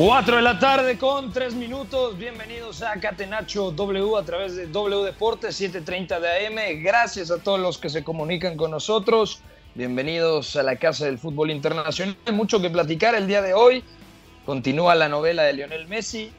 Cuatro de la tarde con tres minutos. Bienvenidos a Catenacho W a través de W Deportes 7:30 de AM. Gracias a todos los que se comunican con nosotros. Bienvenidos a la Casa del Fútbol Internacional. Mucho que platicar el día de hoy. Continúa la novela de Lionel Messi.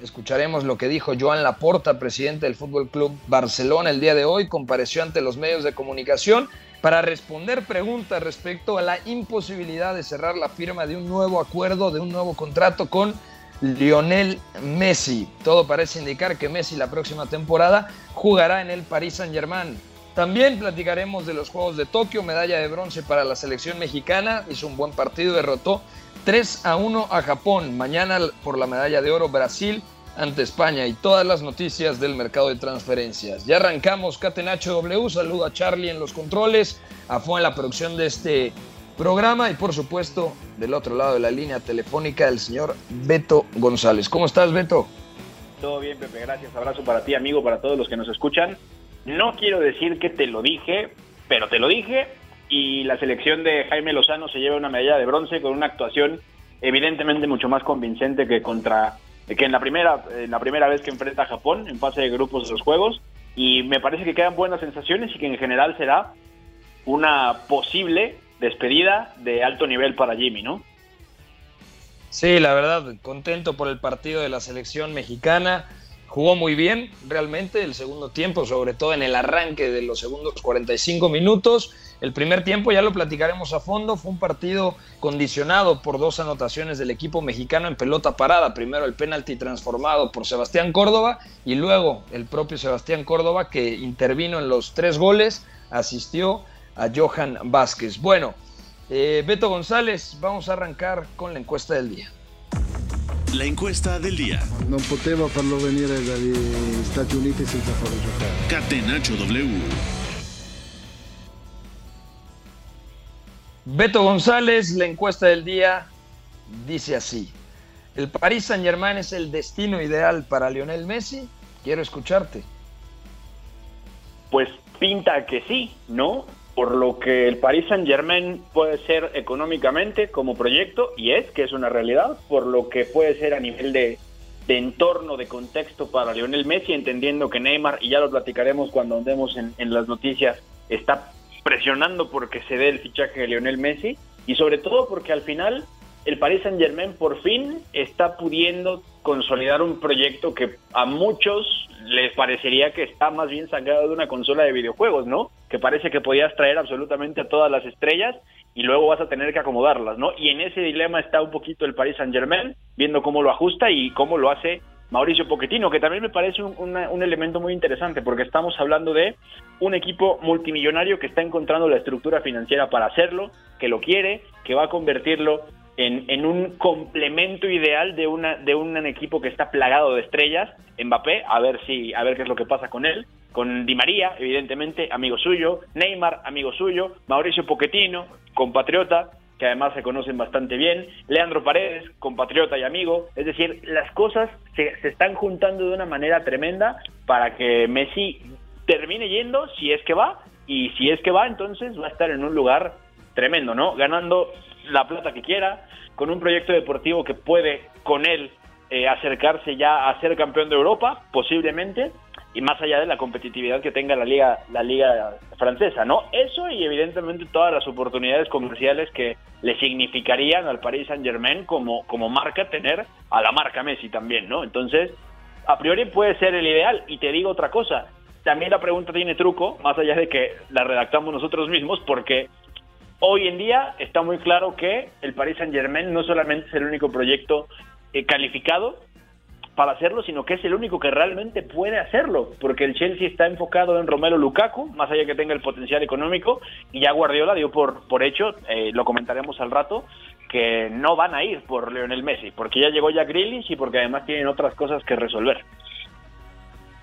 Escucharemos lo que dijo Joan Laporta, presidente del Fútbol Club Barcelona, el día de hoy. Compareció ante los medios de comunicación para responder preguntas respecto a la imposibilidad de cerrar la firma de un nuevo acuerdo, de un nuevo contrato con Lionel Messi. Todo parece indicar que Messi la próxima temporada jugará en el Paris Saint-Germain. También platicaremos de los Juegos de Tokio, medalla de bronce para la selección mexicana, hizo un buen partido, derrotó 3 a 1 a Japón. Mañana por la medalla de oro Brasil ante España y todas las noticias del mercado de transferencias. Ya arrancamos Catenacho W, saludo a Charlie en los controles, a Fue en la producción de este programa y por supuesto del otro lado de la línea telefónica el señor Beto González. ¿Cómo estás Beto? Todo bien, Pepe, gracias. Abrazo para ti, amigo, para todos los que nos escuchan. No quiero decir que te lo dije, pero te lo dije. Y la selección de Jaime Lozano se lleva una medalla de bronce con una actuación evidentemente mucho más convincente que contra que en la primera la primera vez que enfrenta a Japón en fase de grupos de los juegos y me parece que quedan buenas sensaciones y que en general será una posible despedida de alto nivel para Jimmy, ¿no? Sí, la verdad, contento por el partido de la selección mexicana. Jugó muy bien, realmente, el segundo tiempo, sobre todo en el arranque de los segundos 45 minutos. El primer tiempo, ya lo platicaremos a fondo, fue un partido condicionado por dos anotaciones del equipo mexicano en pelota parada. Primero el penalti transformado por Sebastián Córdoba y luego el propio Sebastián Córdoba que intervino en los tres goles, asistió a Johan Vázquez. Bueno, eh, Beto González, vamos a arrancar con la encuesta del día. La encuesta del día. Non potevo farlo venire dagli Stati Uniti senza farlo giocare. Catenacho W. Beto González, la encuesta del día dice así. ¿El Paris Saint Germain es el destino ideal para Lionel Messi? Quiero escucharte. Pues pinta que sí, ¿no? Por lo que el Paris Saint Germain puede ser económicamente como proyecto, y es que es una realidad, por lo que puede ser a nivel de, entorno, de contexto para Lionel Messi, entendiendo que Neymar, y ya lo platicaremos cuando andemos en, en las noticias, está presionando porque se dé el fichaje de Lionel Messi, y sobre todo porque al final el Paris Saint Germain por fin está pudiendo consolidar un proyecto que a muchos les parecería que está más bien sacado de una consola de videojuegos, ¿no? Que parece que podías traer absolutamente a todas las estrellas y luego vas a tener que acomodarlas, ¿no? Y en ese dilema está un poquito el Paris Saint Germain, viendo cómo lo ajusta y cómo lo hace Mauricio Pochettino, que también me parece un, un elemento muy interesante, porque estamos hablando de un equipo multimillonario que está encontrando la estructura financiera para hacerlo, que lo quiere, que va a convertirlo en, en un complemento ideal de una de un equipo que está plagado de estrellas, Mbappé, a ver si a ver qué es lo que pasa con él, con Di María, evidentemente, amigo suyo, Neymar, amigo suyo, Mauricio Pochettino, compatriota, que además se conocen bastante bien, Leandro Paredes, compatriota y amigo, es decir, las cosas se, se están juntando de una manera tremenda para que Messi termine yendo si es que va, y si es que va, entonces va a estar en un lugar tremendo, ¿no? Ganando la plata que quiera, con un proyecto deportivo que puede con él eh, acercarse ya a ser campeón de Europa, posiblemente, y más allá de la competitividad que tenga la liga la liga francesa, ¿no? Eso y evidentemente todas las oportunidades comerciales que le significarían al Paris Saint-Germain como como marca tener a la marca Messi también, ¿no? Entonces, a priori puede ser el ideal y te digo otra cosa, también la pregunta tiene truco, más allá de que la redactamos nosotros mismos, porque hoy en día está muy claro que el Paris Saint-Germain no solamente es el único proyecto eh, calificado, para hacerlo, sino que es el único que realmente puede hacerlo, porque el Chelsea está enfocado en Romelo Lukaku, más allá que tenga el potencial económico, y ya Guardiola dio por, hecho, eh, lo comentaremos al rato, que no van a ir por Lionel Messi, porque ya llegó Jack Grealish y porque además tienen otras cosas que resolver.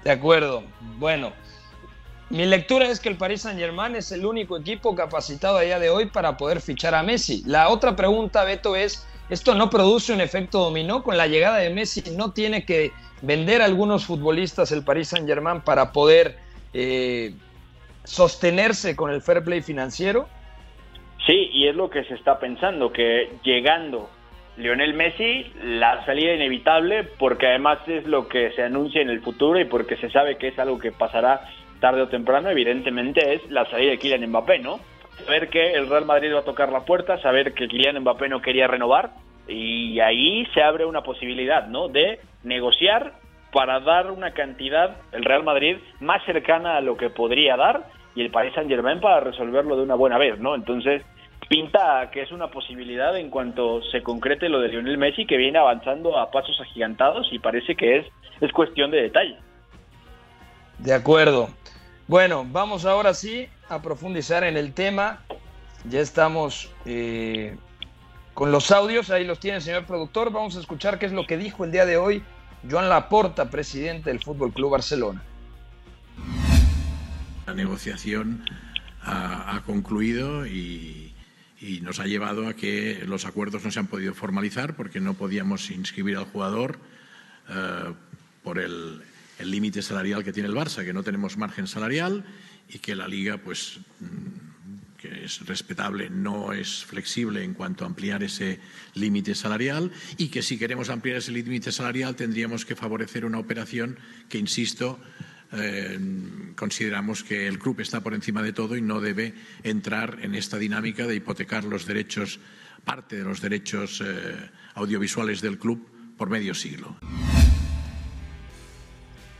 De acuerdo. Bueno, mi lectura es que el Paris Saint-Germain es el único equipo capacitado a día de hoy para poder fichar a Messi. La otra pregunta, Beto, es esto no produce un efecto dominó. Con la llegada de Messi no tiene que vender a algunos futbolistas el Paris Saint Germain para poder eh, sostenerse con el fair play financiero. Sí, y es lo que se está pensando, que llegando Lionel Messi, la salida inevitable, porque además es lo que se anuncia en el futuro y porque se sabe que es algo que pasará tarde o temprano, evidentemente es la salida de Kylian Mbappé, ¿no? Saber que el Real Madrid va a tocar la puerta, saber que Kylian Mbappé no quería renovar y ahí se abre una posibilidad, ¿no? De negociar para dar una cantidad el Real Madrid más cercana a lo que podría dar y el Paris Saint Germain para resolverlo de una buena vez, ¿no? Entonces pinta que es una posibilidad en cuanto se concrete lo de Lionel Messi que viene avanzando a pasos agigantados y parece que es es cuestión de detalle. De acuerdo. Bueno, vamos ahora sí a profundizar en el tema. Ya estamos eh, con los audios, ahí los tiene el señor productor. Vamos a escuchar qué es lo que dijo el día de hoy Joan Laporta, presidente del Fútbol Club Barcelona. La negociación ha, concluido y, nos ha llevado a que los acuerdos no se han podido formalizar porque no podíamos inscribir al jugador eh, por el límite salarial que tiene el Barça, que no tenemos margen salarial y que la Liga, pues, mm, que es respetable, no es flexible en cuanto a ampliar ese límite salarial y que si queremos ampliar ese límite salarial tendríamos que favorecer una operación que, insisto, eh, consideramos que el club está por encima de todo y no debe entrar en esta dinámica de hipotecar los derechos, parte de los derechos eh, audiovisuales del club por medio siglo.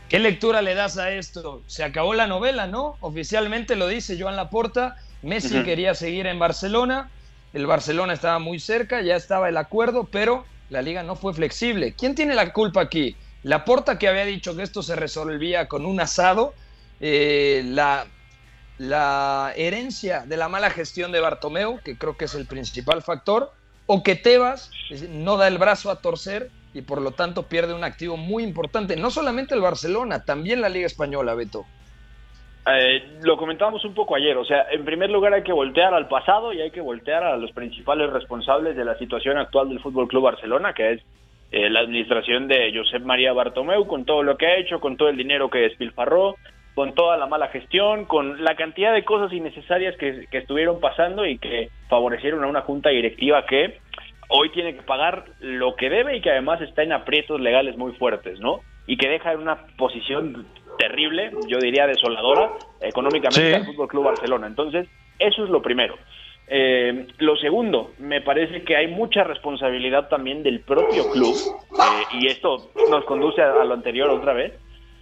¿Qué lectura le das a esto? Se acabó la novela, ¿no? Oficialmente lo dice Joan Laporta. Messi quería seguir en Barcelona. El Barcelona estaba muy cerca, ya estaba el acuerdo, pero la liga no fue flexible. ¿Quién tiene la culpa aquí? Laporta que había dicho que esto se resolvía con un asado. Eh, la, la herencia de la mala gestión de Bartomeu, que creo que es el principal factor, o que Tebas no da el brazo a torcer y por lo tanto pierde un activo muy importante. No solamente el Barcelona, también la Liga Española, Beto. Eh, lo comentábamos un poco ayer, o sea, en primer lugar hay que voltear al pasado y hay que voltear a los principales responsables de la situación actual del Fútbol Club Barcelona, que es eh, la administración de Josep María Bartomeu, con todo lo que ha hecho, con todo el dinero que despilfarró, con toda la mala gestión, con la cantidad de cosas innecesarias que, que estuvieron pasando y que favorecieron a una junta directiva que hoy tiene que pagar lo que debe y que además está en aprietos legales muy fuertes, ¿no? Y que deja en una posición terrible, yo diría desoladora, económicamente al Fútbol Club Barcelona. Entonces, eso es lo primero. Eh, lo segundo, me parece que hay mucha responsabilidad también del propio club, eh, y esto nos conduce a, lo anterior otra vez,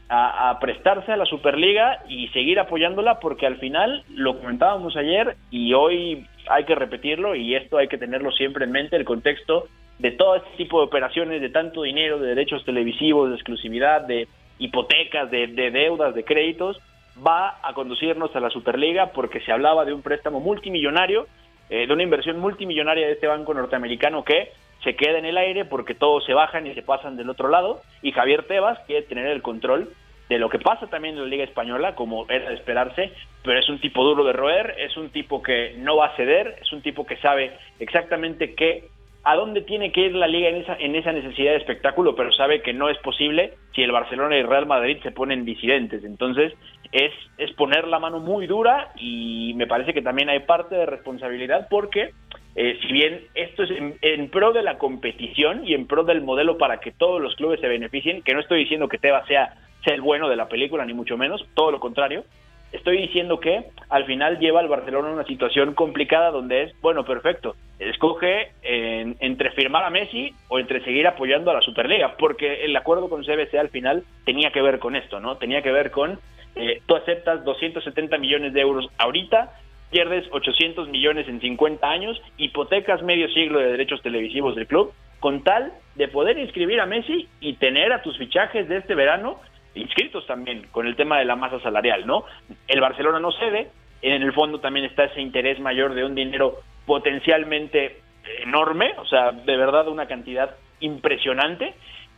a, prestarse a la Superliga y seguir apoyándola porque al final, lo comentábamos ayer y hoy hay que repetirlo y esto hay que tenerlo siempre en mente, el contexto de todo este tipo de operaciones, de tanto dinero, de derechos televisivos, de exclusividad, de hipotecas, de, deudas, de créditos, va a conducirnos a la Superliga porque se hablaba de un préstamo multimillonario, eh, de una inversión multimillonaria de este banco norteamericano que se queda en el aire porque todos se bajan y se pasan del otro lado. Y Javier Tebas quiere tener el control de lo que pasa también en la Liga Española, como era de esperarse, pero es un tipo duro de roer, es un tipo que no va a ceder, es un tipo que sabe exactamente qué a dónde tiene que ir la liga en esa, en esa necesidad de espectáculo, pero sabe que no es posible si el Barcelona y el Real Madrid se ponen disidentes. Entonces, es, es poner la mano muy dura y me parece que también hay parte de responsabilidad porque eh, si bien esto es en, pro de la competición y en pro del modelo para que todos los clubes se beneficien, que no estoy diciendo que Tebas sea, sea el bueno de la película, ni mucho menos, todo lo contrario, estoy diciendo que al final lleva al Barcelona a una situación complicada donde es, bueno, perfecto, escoge entre firmar a Messi o entre seguir apoyando a la Superliga, porque el acuerdo con CBC al final tenía que ver con esto, ¿no? Tenía que ver con, eh, tú aceptas 270 millones de euros ahorita, pierdes 800 millones en 50 años, hipotecas medio siglo de derechos televisivos del club, con tal de poder inscribir a Messi y tener a tus fichajes de este verano inscritos también con el tema de la masa salarial, ¿no? El Barcelona no cede, en el fondo también está ese interés mayor de un dinero potencialmente enorme, o sea, de verdad una cantidad impresionante,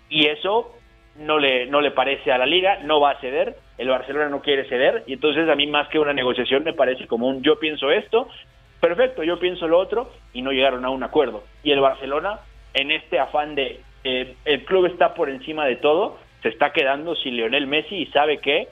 y eso no le, no le parece a la liga, no va a ceder, el Barcelona no quiere ceder, y entonces a mí más que una negociación me parece como un yo pienso esto, perfecto, yo pienso lo otro, y no llegaron a un acuerdo. Y el Barcelona, en este afán de eh, el club está por encima de todo, se está quedando sin Lionel Messi y sabe que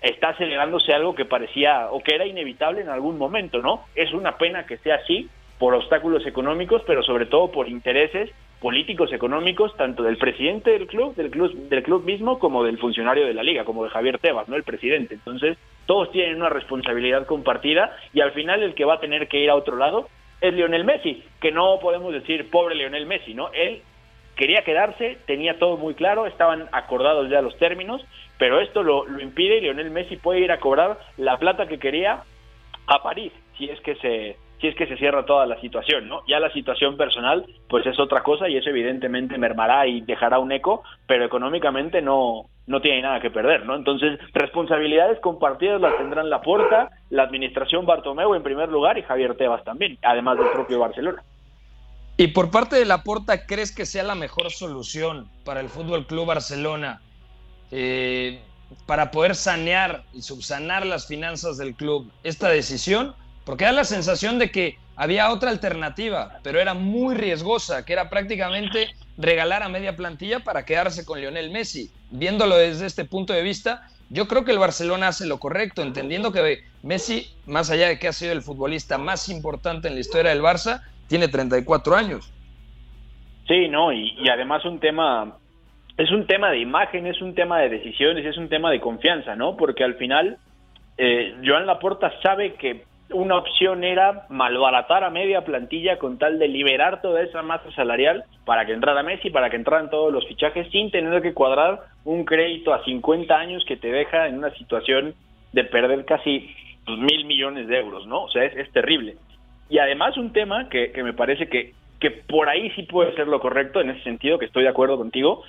está acelerándose algo que parecía o que era inevitable en algún momento, ¿no? Es una pena que sea así por obstáculos económicos, pero sobre todo por intereses políticos económicos tanto del presidente del club, del club del club mismo como del funcionario de la liga, como de Javier Tebas, no el presidente. Entonces, todos tienen una responsabilidad compartida y al final el que va a tener que ir a otro lado es Lionel Messi, que no podemos decir pobre Lionel Messi, ¿no? Él quería quedarse, tenía todo muy claro, estaban acordados ya los términos, pero esto lo, impide y Lionel Messi puede ir a cobrar la plata que quería a París, si es que se si es que se cierra toda la situación, ¿no? Ya la situación personal, pues es otra cosa y eso evidentemente mermará y dejará un eco, pero económicamente no, no tiene nada que perder, ¿no? Entonces, responsabilidades compartidas las tendrán la Puerta, la administración Bartomeu en primer lugar y Javier Tebas también, además del propio Barcelona. Y por parte de la Porta, ¿crees que sea la mejor solución para el Fútbol Club Barcelona eh, para poder sanear y subsanar las finanzas del club esta decisión? Porque da la sensación de que había otra alternativa, pero era muy riesgosa, que era prácticamente regalar a media plantilla para quedarse con Lionel Messi. Viéndolo desde este punto de vista, yo creo que el Barcelona hace lo correcto, entendiendo que Messi, más allá de que ha sido el futbolista más importante en la historia del Barça, tiene 34 años. Sí, no, y, además un tema, es un tema de imagen, es un tema de decisiones, es un tema de confianza, ¿no? Porque al final, eh, Joan Laporta sabe que una opción era malbaratar a media plantilla con tal de liberar toda esa masa salarial para que entrara Messi, para que entraran todos los fichajes sin tener que cuadrar un crédito a 50 años que te deja en una situación de perder casi mil millones de euros, ¿no? O sea, es, es terrible. Y además un tema que, me parece que, que por ahí sí puede ser lo correcto, en ese sentido que estoy de acuerdo contigo,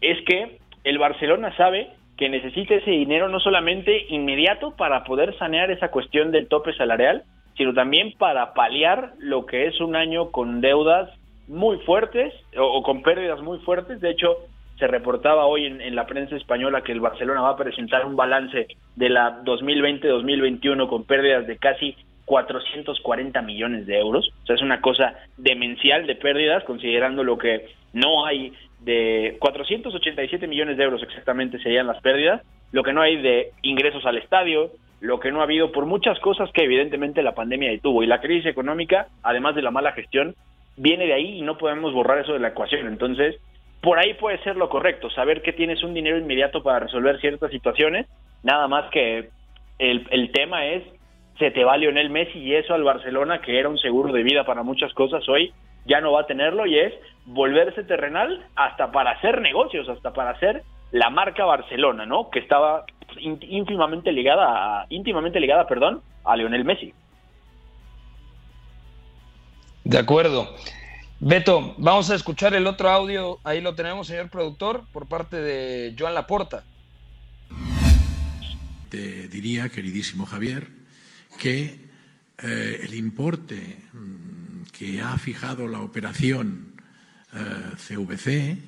es que el Barcelona sabe que necesita ese dinero no solamente inmediato para poder sanear esa cuestión del tope salarial, sino también para paliar lo que es un año con deudas muy fuertes o, con pérdidas muy fuertes. De hecho, se reportaba hoy en, en, la prensa española que el Barcelona va a presentar un balance de la 2020-2021 con pérdidas de casi 440 millones de euros. O sea, es una cosa demencial de pérdidas, considerando lo que no hay de 487 millones de euros exactamente serían las pérdidas, lo que no hay de ingresos al estadio, lo que no ha habido por muchas cosas que evidentemente la pandemia detuvo. Y la crisis económica, además de la mala gestión, viene de ahí y no podemos borrar eso de la ecuación. Entonces, por ahí puede ser lo correcto, saber que tienes un dinero inmediato para resolver ciertas situaciones, nada más que el, el tema es se te va Lionel Messi y eso al Barcelona, que era un seguro de vida para muchas cosas, hoy ya no va a tenerlo y es volverse terrenal hasta para hacer negocios, hasta para hacer la marca Barcelona, ¿no? Que estaba íntimamente ligada, a, íntimamente ligada, perdón, a Lionel Messi. De acuerdo. Beto, vamos a escuchar el otro audio, ahí lo tenemos, señor productor, por parte de Joan Laporta. Te diría, queridísimo Javier, que eh, el importe mm, que ha fijado la operación CVC eh,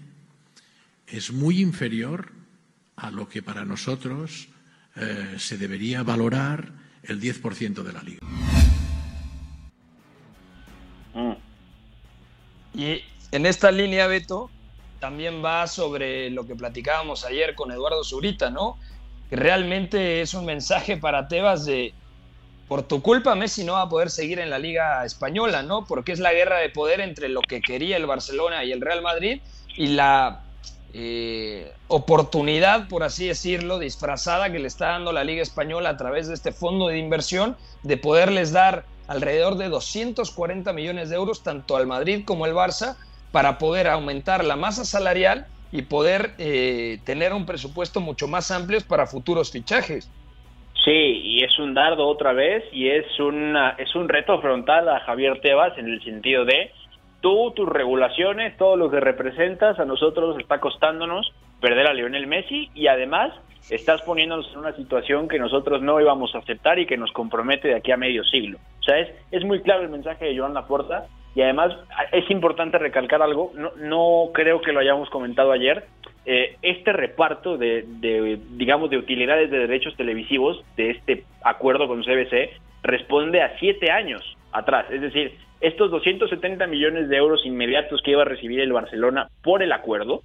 es muy inferior a lo que para nosotros eh, se debería valorar el 10% de la liga. Y en esta línea, Beto, también va sobre lo que platicábamos ayer con Eduardo Zurita, ¿no? Que realmente es un mensaje para Tebas de, por tu culpa Messi no va a poder seguir en la liga española, ¿no? Porque es la guerra de poder entre lo que quería el Barcelona y el Real Madrid y la eh, oportunidad, por así decirlo, disfrazada que le está dando la liga española a través de este fondo de inversión de poderles dar alrededor de 240 millones de euros tanto al Madrid como al Barça para poder aumentar la masa salarial y poder eh, tener un presupuesto mucho más amplio para futuros fichajes. Sí, y es un dardo otra vez y es, una, es un reto frontal a Javier Tebas en el sentido de tú, tus regulaciones, todo lo que representas, a nosotros está costándonos perder a Lionel Messi y además estás poniéndonos en una situación que nosotros no íbamos a aceptar y que nos compromete de aquí a medio siglo. O sea, es, es muy claro el mensaje de Joan Laporta y además es importante recalcar algo, no, creo que lo hayamos comentado ayer, eh, este reparto de, de, digamos, de utilidades de derechos televisivos de este acuerdo con CBC responde a siete años atrás. Es decir, estos 270 millones de euros inmediatos que iba a recibir el Barcelona por el acuerdo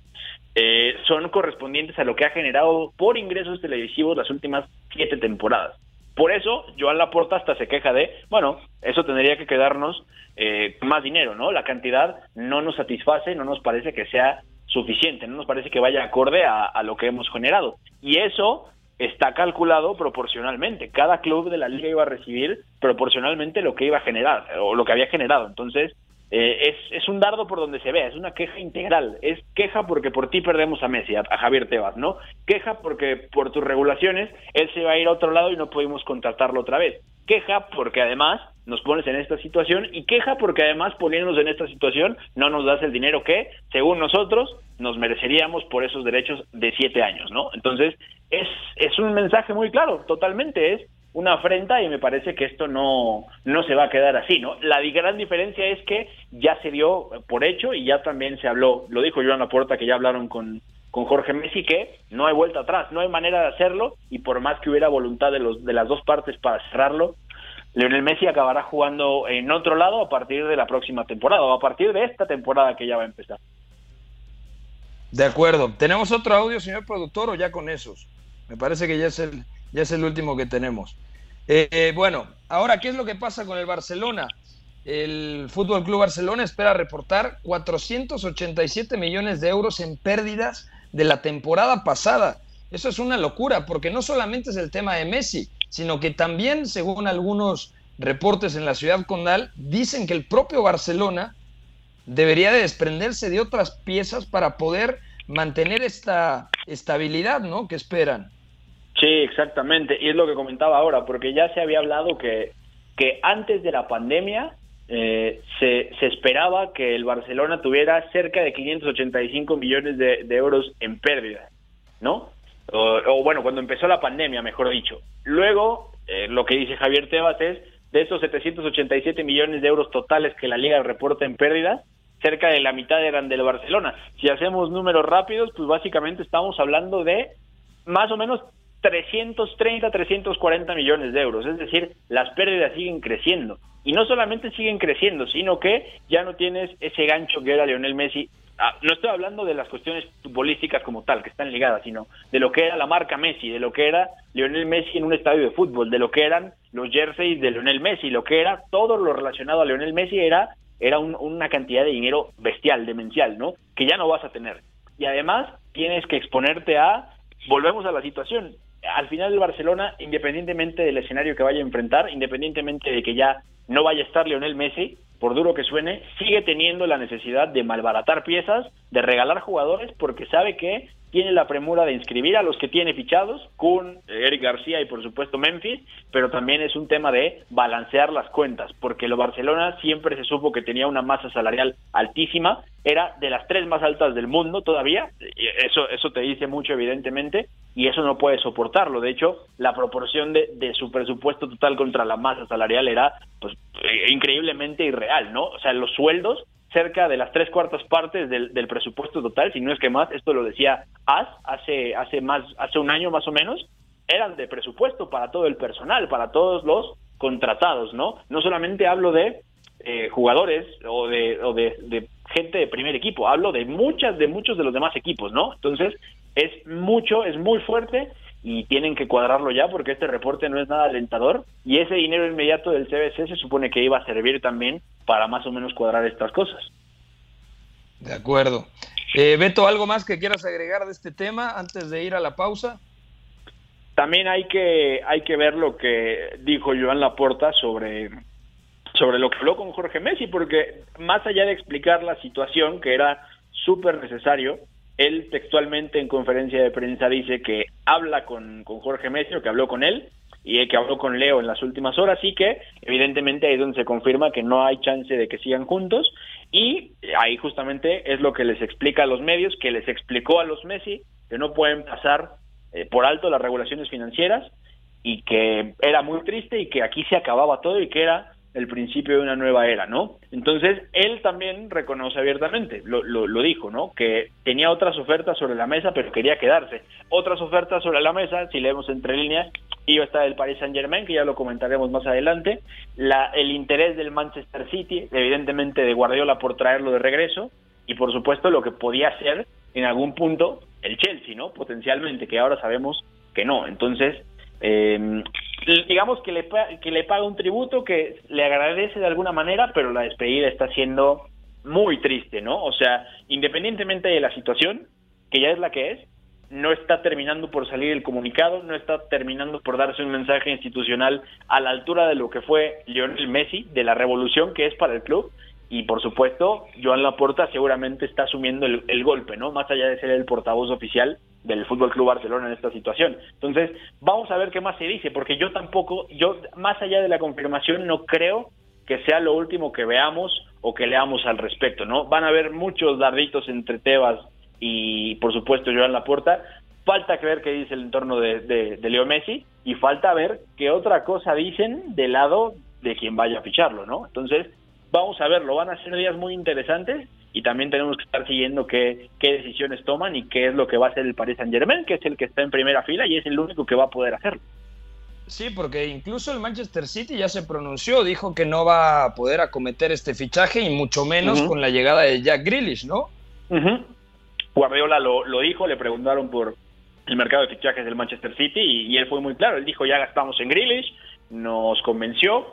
eh, son correspondientes a lo que ha generado por ingresos televisivos las últimas siete temporadas. Por eso, Joan Laporta hasta se queja de, bueno, eso tendría que quedarnos eh, más dinero, ¿no? La cantidad no nos satisface, no nos parece que sea suficiente, no nos parece que vaya acorde a, a lo que hemos generado. Y eso está calculado proporcionalmente. Cada club de la liga iba a recibir proporcionalmente lo que iba a generar o lo que había generado. Entonces, eh, es, es, un dardo por donde se vea, es una queja integral. Es queja porque por ti perdemos a Messi, a, Javier Tebas, ¿no? Queja porque por tus regulaciones él se va a ir a otro lado y no pudimos contratarlo otra vez. Queja porque además nos pones en esta situación y queja porque además poniéndonos en esta situación no nos das el dinero que, según nosotros, nos mereceríamos por esos derechos de siete años, ¿no? Entonces, es, es un mensaje muy claro, totalmente es una afrenta y me parece que esto no, no se va a quedar así, ¿no? La gran diferencia es que ya se dio por hecho y ya también se habló, lo dijo Joan Laporta, que ya hablaron con, con Jorge Messi, que no hay vuelta atrás, no hay manera de hacerlo y por más que hubiera voluntad de, los, de las dos partes para cerrarlo, Lionel Messi acabará jugando en otro lado a partir de la próxima temporada o a partir de esta temporada que ya va a empezar. De acuerdo. ¿Tenemos otro audio, señor productor, o ya con esos? Me parece que ya es el, ya es el último que tenemos. Eh, bueno, ahora, ¿qué es lo que pasa con el Barcelona? El Fútbol Club Barcelona espera reportar 487 millones de euros en pérdidas de la temporada pasada. Eso es una locura, porque no solamente es el tema de Messi, sino que también, según algunos reportes en la ciudad condal, dicen que el propio Barcelona debería de desprenderse de otras piezas para poder mantener esta estabilidad, ¿no? Que esperan. Sí, exactamente. Y es lo que comentaba ahora, porque ya se había hablado que, que antes de la pandemia eh, se, se, esperaba que el Barcelona tuviera cerca de 585 millones de, euros en pérdida, ¿no? O, bueno, cuando empezó la pandemia, mejor dicho. Luego, eh, lo que dice Javier Tebas es, de esos 787 millones de euros totales que la liga reporta en pérdida, cerca de la mitad eran del Barcelona. Si hacemos números rápidos, pues básicamente estamos hablando de más o menos 330, 340 millones de euros. Es decir, las pérdidas siguen creciendo. Y no solamente siguen creciendo, sino que ya no tienes ese gancho que era Lionel Messi. Ah, no estoy hablando de las cuestiones futbolísticas como tal, que están ligadas, sino de lo que era la marca Messi, de lo que era Lionel Messi en un estadio de fútbol, de lo que eran los jerseys de Lionel Messi, lo que era todo lo relacionado a Lionel Messi era, era una cantidad de dinero bestial, demencial, ¿no? Que ya no vas a tener. Y además tienes que exponerte a volvemos a la situación al final el Barcelona, independientemente del escenario que vaya a enfrentar, independientemente de que ya no vaya a estar Lionel Messi, por duro que suene, sigue teniendo la necesidad de malbaratar piezas, de regalar jugadores, porque sabe que tiene la premura de inscribir a los que tiene fichados, Kun, Eric García y por supuesto Memphis, pero también es un tema de balancear las cuentas, porque el Barcelona siempre se supo que tenía una masa salarial altísima, era de las tres más altas del mundo todavía, eso, eso te dice mucho evidentemente, y eso no puede soportarlo. De hecho, la proporción de, de, su presupuesto total contra la masa salarial era pues, increíblemente irreal, ¿no? O sea, los sueldos cerca de las tres cuartas partes del, del presupuesto total, si no es que más, esto lo decía AS hace, hace, más, hace un año más o menos, eran de presupuesto para todo el personal, para todos los contratados, ¿no? No solamente hablo de eh, jugadores o, de, o de gente de primer equipo, hablo de muchas, de muchos de los demás equipos, ¿no? Entonces, es mucho, es muy fuerte y tienen que cuadrarlo ya porque este reporte no es nada alentador y ese dinero inmediato del CBC se supone que iba a servir también para más o menos cuadrar estas cosas. De acuerdo. Eh, Beto, ¿algo más que quieras agregar de este tema antes de ir a la pausa? También hay que, hay que ver lo que dijo Joan Laporta sobre, sobre lo que habló con Jorge Messi, porque más allá de explicar la situación, que era súper necesario, él textualmente en conferencia de prensa dice que habla con, con Jorge Messi o que habló con él y que habló con Leo en las últimas horas y que evidentemente ahí es donde se confirma que no hay chance de que sigan juntos y ahí justamente es lo que les explica a los medios, que les explicó a los Messi que no pueden pasar eh, por alto las regulaciones financieras y que era muy triste y que aquí se acababa todo y que era el principio de una nueva era, ¿no? Entonces, él también reconoce abiertamente, lo, lo, lo, dijo, ¿no? Que tenía otras ofertas sobre la mesa, pero quería quedarse. Otras ofertas sobre la mesa, si leemos entre líneas, iba a estar el Paris Saint Germain, que ya lo comentaremos más adelante, la, el interés del Manchester City, evidentemente de Guardiola por traerlo de regreso, y por supuesto lo que podía ser en algún punto el Chelsea, ¿no? Potencialmente, que ahora sabemos que no. Entonces, eh, digamos que le, que le paga un tributo que le agradece de alguna manera, pero la despedida está siendo muy triste, ¿no? O sea, independientemente de la situación, que ya es la que es, no está terminando por salir el comunicado, no está terminando por darse un mensaje institucional a la altura de lo que fue Lionel Messi, de la revolución que es para el club, y por supuesto, Joan Laporta seguramente está asumiendo el, el, golpe, ¿no? Más allá de ser el portavoz oficial del Fútbol Club Barcelona en esta situación. Entonces, vamos a ver qué más se dice, porque yo tampoco, yo más allá de la confirmación, no creo que sea lo último que veamos o que leamos al respecto, ¿no? Van a haber muchos darditos entre Tebas y, por supuesto, Joan Laporta. Falta que qué dice el entorno de, de, de Leo Messi y falta ver qué otra cosa dicen del lado de quien vaya a ficharlo, ¿no? Entonces, vamos a verlo, van a ser días muy interesantes y también tenemos que estar siguiendo qué, qué decisiones toman y qué es lo que va a hacer el Paris Saint Germain, que es el que está en primera fila y es el único que va a poder hacerlo. Sí, porque incluso el Manchester City ya se pronunció, dijo que no va a poder acometer este fichaje y mucho menos uh -huh. con la llegada de Jack Grealish, ¿no? Uh -huh. Guardiola lo, lo, dijo, le preguntaron por el mercado de fichajes del Manchester City y, y él fue muy claro, él dijo ya gastamos en Grealish, nos convenció,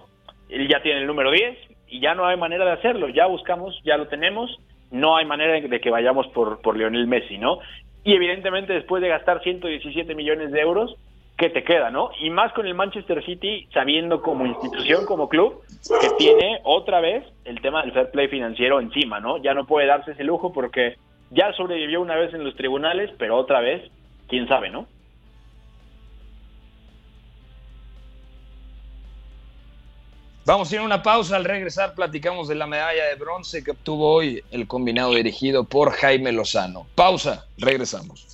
él ya tiene el número 10, y ya no hay manera de hacerlo, ya buscamos, ya lo tenemos, no hay manera de que vayamos por, por Lionel Messi, ¿no? Y evidentemente después de gastar 117 millones de euros, ¿qué te queda, no? Y más con el Manchester City sabiendo como institución, como club, que tiene otra vez el tema del fair play financiero encima, ¿no? Ya no puede darse ese lujo porque ya sobrevivió una vez en los tribunales, pero otra vez, quién sabe, ¿no? Vamos a ir a una pausa. Al regresar platicamos de la medalla de bronce que obtuvo hoy el combinado dirigido por Jaime Lozano. Pausa, regresamos.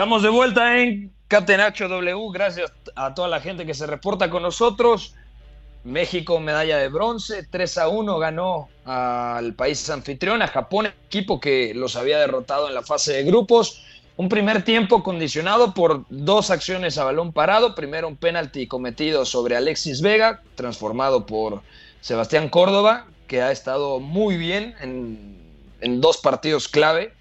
Estamos de vuelta en Catenacho W. Gracias a toda la gente que se reporta con nosotros. México, medalla de bronce, 3 a 1 ganó al país anfitrión, a Japón, equipo que los había derrotado en la fase de grupos. Un primer tiempo condicionado por dos acciones a balón parado. Primero un penalti cometido sobre Alexis Vega, transformado por Sebastián Córdoba, que ha estado muy bien en, en dos partidos clave.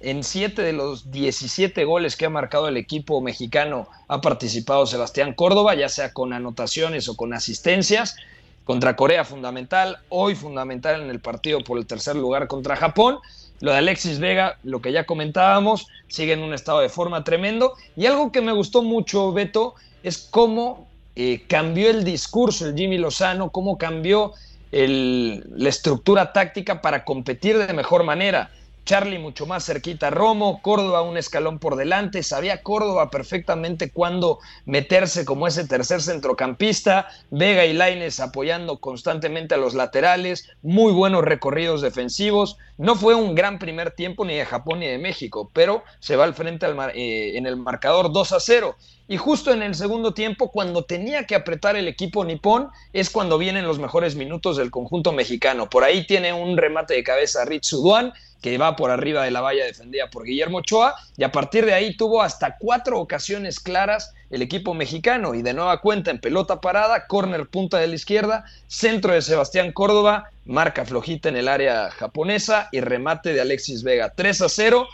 En siete de los 17 goles que ha marcado el equipo mexicano ha participado Sebastián Córdoba, ya sea con anotaciones o con asistencias. Contra Corea fundamental, hoy fundamental en el partido por el tercer lugar contra Japón. Lo de Alexis Vega, lo que ya comentábamos, sigue en un estado de forma tremendo. Y algo que me gustó mucho, Beto, es cómo eh, cambió el discurso el Jimmy Lozano, cómo cambió la estructura táctica para competir de mejor manera. Charlie mucho más cerquita a Romo, Córdoba un escalón por delante, sabía Córdoba perfectamente cuándo meterse como ese tercer centrocampista, Vega y Laines apoyando constantemente a los laterales, muy buenos recorridos defensivos, no fue un gran primer tiempo ni de Japón ni de México, pero se va al frente eh, en el marcador 2 a 0. Y justo en el segundo tiempo, cuando tenía que apretar el equipo nipón, es cuando vienen los mejores minutos del conjunto mexicano. Por ahí tiene un remate de cabeza Ritsu Duan, que va por arriba de la valla defendida por Guillermo Ochoa, y a partir de ahí tuvo hasta cuatro ocasiones claras el equipo mexicano, y de nueva cuenta en pelota parada, córner punta de la izquierda, centro de Sebastián Córdoba, marca flojita en el área japonesa y remate de Alexis Vega. 3 a 0.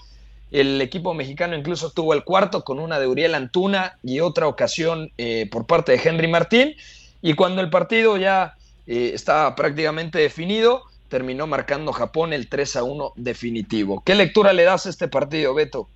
El equipo mexicano incluso tuvo el cuarto con una de Uriel Antuna y otra ocasión eh, por parte de Henry Martín. Y cuando el partido ya eh, estaba prácticamente definido, terminó marcando Japón el 3 a 1 definitivo. ¿Qué lectura le das a este partido, Beto?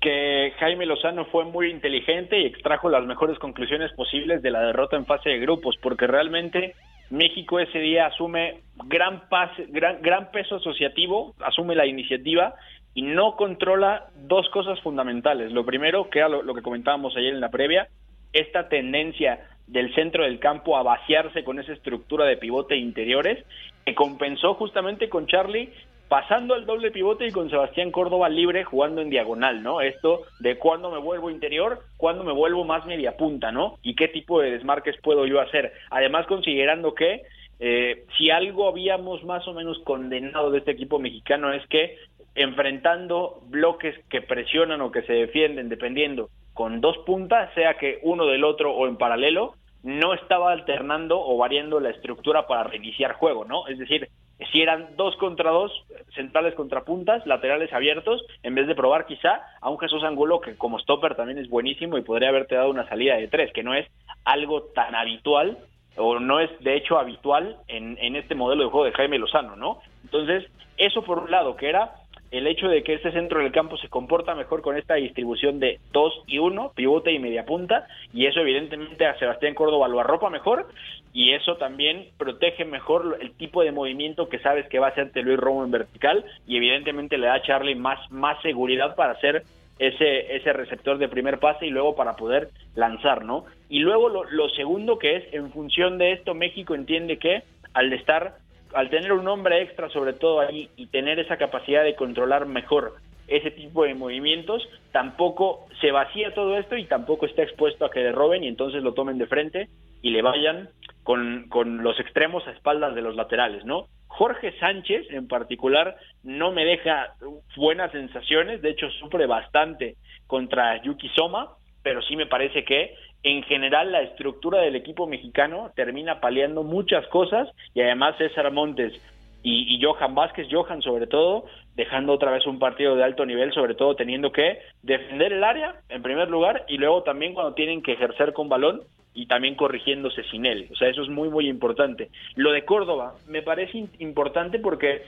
Que Jaime Lozano fue muy inteligente y extrajo las mejores conclusiones posibles de la derrota en fase de grupos, porque realmente México ese día asume gran, gran, gran peso asociativo, asume la iniciativa y no controla dos cosas fundamentales. Lo primero, que era lo que comentábamos ayer en la previa, esta tendencia del centro del campo a vaciarse con esa estructura de pivote interiores, que compensó justamente con Charlie pasando al doble pivote y con Sebastián Córdoba libre jugando en diagonal, ¿no? Esto de cuándo me vuelvo interior, cuándo me vuelvo más media punta, ¿no? Y qué tipo de desmarques puedo yo hacer. Además, considerando que eh, si algo habíamos más o menos condenado de este equipo mexicano es que enfrentando bloques que presionan o que se defienden, dependiendo, con dos puntas, sea que uno del otro o en paralelo, no estaba alternando o variando la estructura para reiniciar juego, ¿no? Es decir, si eran dos contra dos, centrales contra puntas, laterales abiertos, en vez de probar quizá a un Jesús Angulo que como stopper también es buenísimo y podría haberte dado una salida de tres, que no es algo tan habitual o no es de hecho habitual en, en este modelo de juego de Jaime Lozano, ¿no? Entonces, eso por un lado, que era el hecho de que este centro del campo se comporta mejor con esta distribución de 2 y 1, pivote y media punta, y eso evidentemente a Sebastián Córdoba lo arropa mejor, y eso también protege mejor el tipo de movimiento que sabes que va a hacerte Luis Romo en vertical, y evidentemente le da a Charlie más, más seguridad para hacer ese, ese receptor de primer pase y luego para poder lanzar, ¿no? Y luego lo, lo segundo que es, en función de esto, México entiende que al estar al tener un hombre extra sobre todo ahí y tener esa capacidad de controlar mejor ese tipo de movimientos, tampoco se vacía todo esto y tampoco está expuesto a que le roben y entonces lo tomen de frente y le vayan con, con los extremos a espaldas de los laterales, ¿no? Jorge Sánchez en particular no me deja buenas sensaciones, de hecho sufre bastante contra Yuki Soma, pero sí me parece que en general la estructura del equipo mexicano termina paliando muchas cosas y además César Montes y, Johan Vázquez, Johan sobre todo, dejando otra vez un partido de alto nivel, sobre todo teniendo que defender el área en primer lugar y luego también cuando tienen que ejercer con balón y también corrigiéndose sin él. O sea, eso es muy, muy importante. Lo de Córdoba me parece importante porque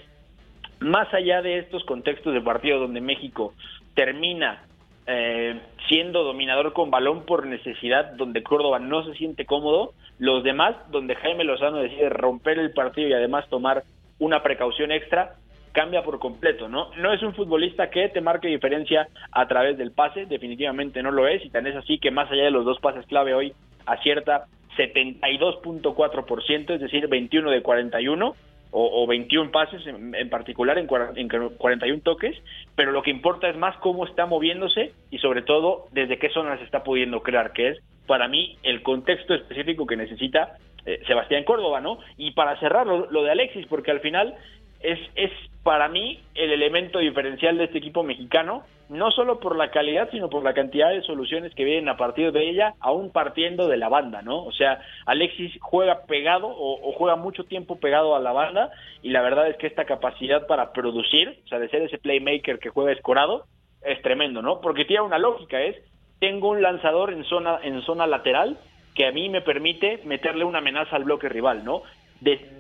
más allá de estos contextos de partido donde México termina eh, siendo dominador con balón por necesidad, donde Córdoba no se siente cómodo, los demás, donde Jaime Lozano decide romper el partido y además tomar una precaución extra, cambia por completo, ¿no? No es un futbolista que te marque diferencia a través del pase, definitivamente no lo es, y tan es así que más allá de los dos pases clave hoy acierta 72.4%, es decir, 21 de 41, o, 21 pases en, particular en, en 41 toques, pero lo que importa es más cómo está moviéndose y sobre todo desde qué zonas está pudiendo crear, que es para mí el contexto específico que necesita eh, Sebastián Córdoba, ¿no? Y para cerrar lo, lo, de Alexis, porque al final es, es para mí el elemento diferencial de este equipo mexicano, no solo por la calidad, sino por la cantidad de soluciones que vienen a partir de ella, aún partiendo de la banda, ¿no? O sea, Alexis juega pegado o, juega mucho tiempo pegado a la banda y la verdad es que esta capacidad para producir, o sea, de ser ese playmaker que juega escorado, es tremendo, ¿no? Porque tiene una lógica, es, tengo un lanzador en zona, en zona lateral que a mí me permite meterle una amenaza al bloque rival, ¿no?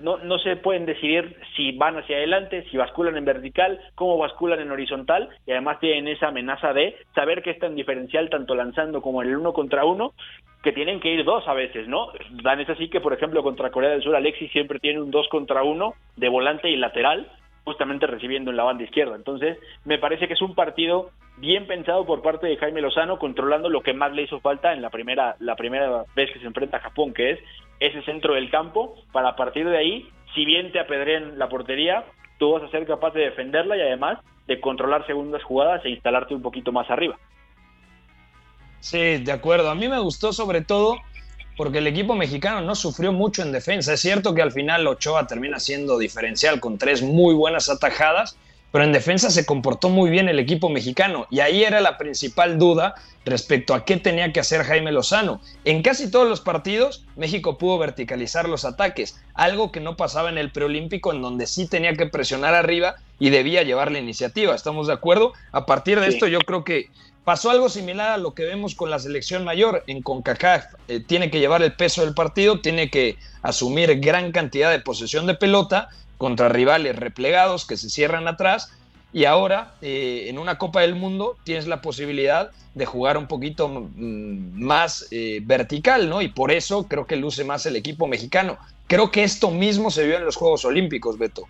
No, no se pueden decidir si van hacia adelante, si basculan en vertical, cómo basculan en horizontal, y además tienen esa amenaza de saber que es tan diferencial tanto lanzando como en el uno contra uno, que tienen que ir dos a veces, ¿no? Dan es así que, por ejemplo, contra Corea del Sur, Alexis siempre tiene un dos contra uno de volante y lateral, justamente recibiendo en la banda izquierda. Entonces, me parece que es un partido bien pensado por parte de Jaime Lozano, controlando lo que más le hizo falta en la primera, la primera vez que se enfrenta a Japón, que es ese centro del campo, para partir de ahí, si bien te apedreen la portería, tú vas a ser capaz de defenderla y además de controlar segundas jugadas e instalarte un poquito más arriba. Sí, de acuerdo. A mí me gustó sobre todo porque el equipo mexicano no sufrió mucho en defensa. Es cierto que al final Ochoa termina siendo diferencial con tres muy buenas atajadas, pero en defensa se comportó muy bien el equipo mexicano y ahí era la principal duda respecto a qué tenía que hacer Jaime Lozano. En casi todos los partidos México pudo verticalizar los ataques, algo que no pasaba en el preolímpico en donde sí tenía que presionar arriba y debía llevar la iniciativa. ¿Estamos de acuerdo? A partir de esto yo creo que Pasó algo similar a lo que vemos con la selección mayor en CONCACAF. Eh, tiene que llevar el peso del partido, tiene que asumir gran cantidad de posesión de pelota contra rivales replegados que se cierran atrás. Y ahora, eh, en una Copa del Mundo, tienes la posibilidad de jugar un poquito mm, más eh, vertical, ¿no? Y por eso creo que luce más el equipo mexicano. Creo que esto mismo se vio en los Juegos Olímpicos, Beto.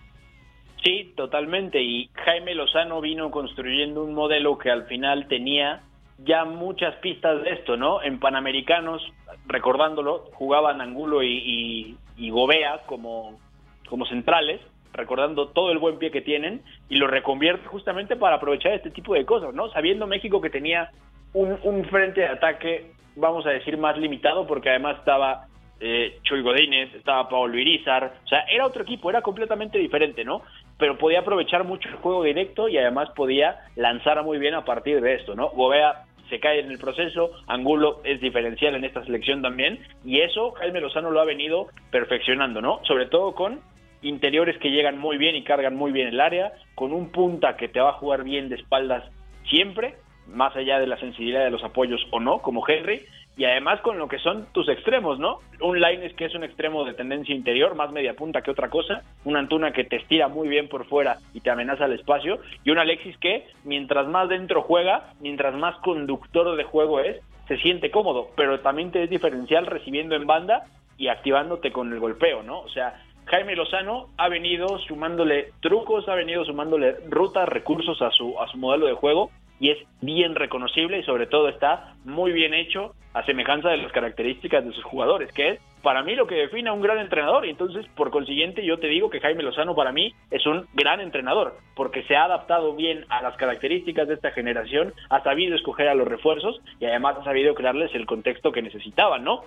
Sí, totalmente. Y Jaime Lozano vino construyendo un modelo que al final tenía ya muchas pistas de esto, ¿no? En Panamericanos, recordándolo, jugaban Angulo y, y, Gobea como, como centrales, recordando todo el buen pie que tienen, y lo reconvierte justamente para aprovechar este tipo de cosas, ¿no? Sabiendo México que tenía un, un frente de ataque, vamos a decir, más limitado, porque además estaba eh, Chuy Godínez, estaba Pablo Irizar, o sea, era otro equipo, era completamente diferente, ¿no? Pero podía aprovechar mucho el juego directo y además podía lanzar muy bien a partir de esto, ¿no? Gobea se cae en el proceso, Angulo es diferencial en esta selección también, y eso Jaime Lozano lo ha venido perfeccionando, ¿no? Sobre todo con interiores que llegan muy bien y cargan muy bien el área, con un punta que te va a jugar bien de espaldas siempre, más allá de la sensibilidad de los apoyos o no, como Henry, y además con lo que son tus extremos, ¿no? Un Laines que es un extremo de tendencia interior, más media punta que otra cosa, una Antuna que te estira muy bien por fuera y te amenaza el espacio, y un Alexis que mientras más dentro juega, mientras más conductor de juego es, se siente cómodo, pero también te es diferencial recibiendo en banda y activándote con el golpeo, ¿no? O sea, Jaime Lozano ha venido sumándole trucos, ha venido sumándole rutas, recursos a su, a su modelo de juego y es bien reconocible y sobre todo está muy bien hecho a semejanza de las características de sus jugadores, que es para mí lo que define a un gran entrenador y entonces por consiguiente yo te digo que Jaime Lozano para mí es un gran entrenador porque se ha adaptado bien a las características de esta generación, ha sabido escoger a los refuerzos y además ha sabido crearles el contexto que necesitaban, ¿no?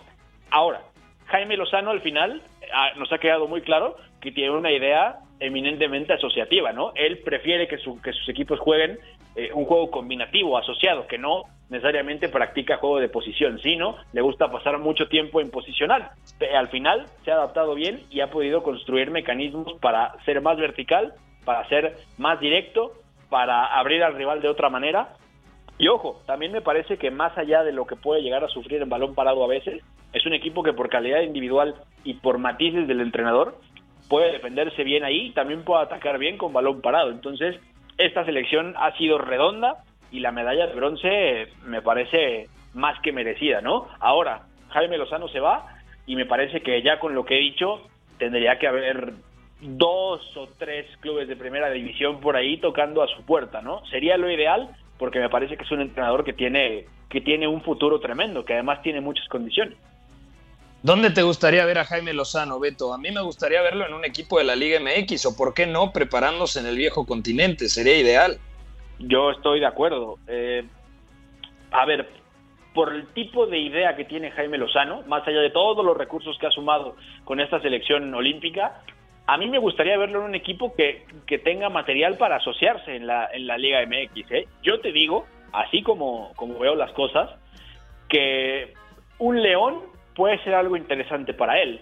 Ahora, Jaime Lozano al final nos ha quedado muy claro que tiene una idea eminentemente asociativa, ¿no? Él prefiere que, que sus equipos jueguen eh, un juego combinativo, asociado, que no necesariamente practica juego de posición, sino le gusta pasar mucho tiempo en posicional. Al final se ha adaptado bien y ha podido construir mecanismos para ser más vertical, para ser más directo, para abrir al rival de otra manera. Y ojo, también me parece que más allá de lo que puede llegar a sufrir en balón parado a veces, es un equipo que por calidad individual y por matices del entrenador puede defenderse bien ahí y también puede atacar bien con balón parado. Entonces, esta selección ha sido redonda y la medalla de bronce me parece más que merecida, ¿no? Ahora, Jaime Lozano se va y me parece que ya con lo que he dicho tendría que haber dos o tres clubes de primera división por ahí tocando a su puerta, ¿no? Sería lo ideal porque me parece que es un entrenador que tiene que tiene un futuro tremendo, que además tiene muchas condiciones. ¿Dónde te gustaría ver a Jaime Lozano, Beto? A mí me gustaría verlo en un equipo de la Liga MX o, ¿por qué no, preparándose en el viejo continente? Sería ideal. Yo estoy de acuerdo. Eh, a ver, por el tipo de idea que tiene Jaime Lozano, más allá de todos los recursos que ha sumado con esta selección olímpica, a mí me gustaría verlo en un equipo que, que tenga material para asociarse en la, en la Liga MX. ¿eh? Yo te digo, así como, como veo las cosas, que un León puede ser algo interesante para él.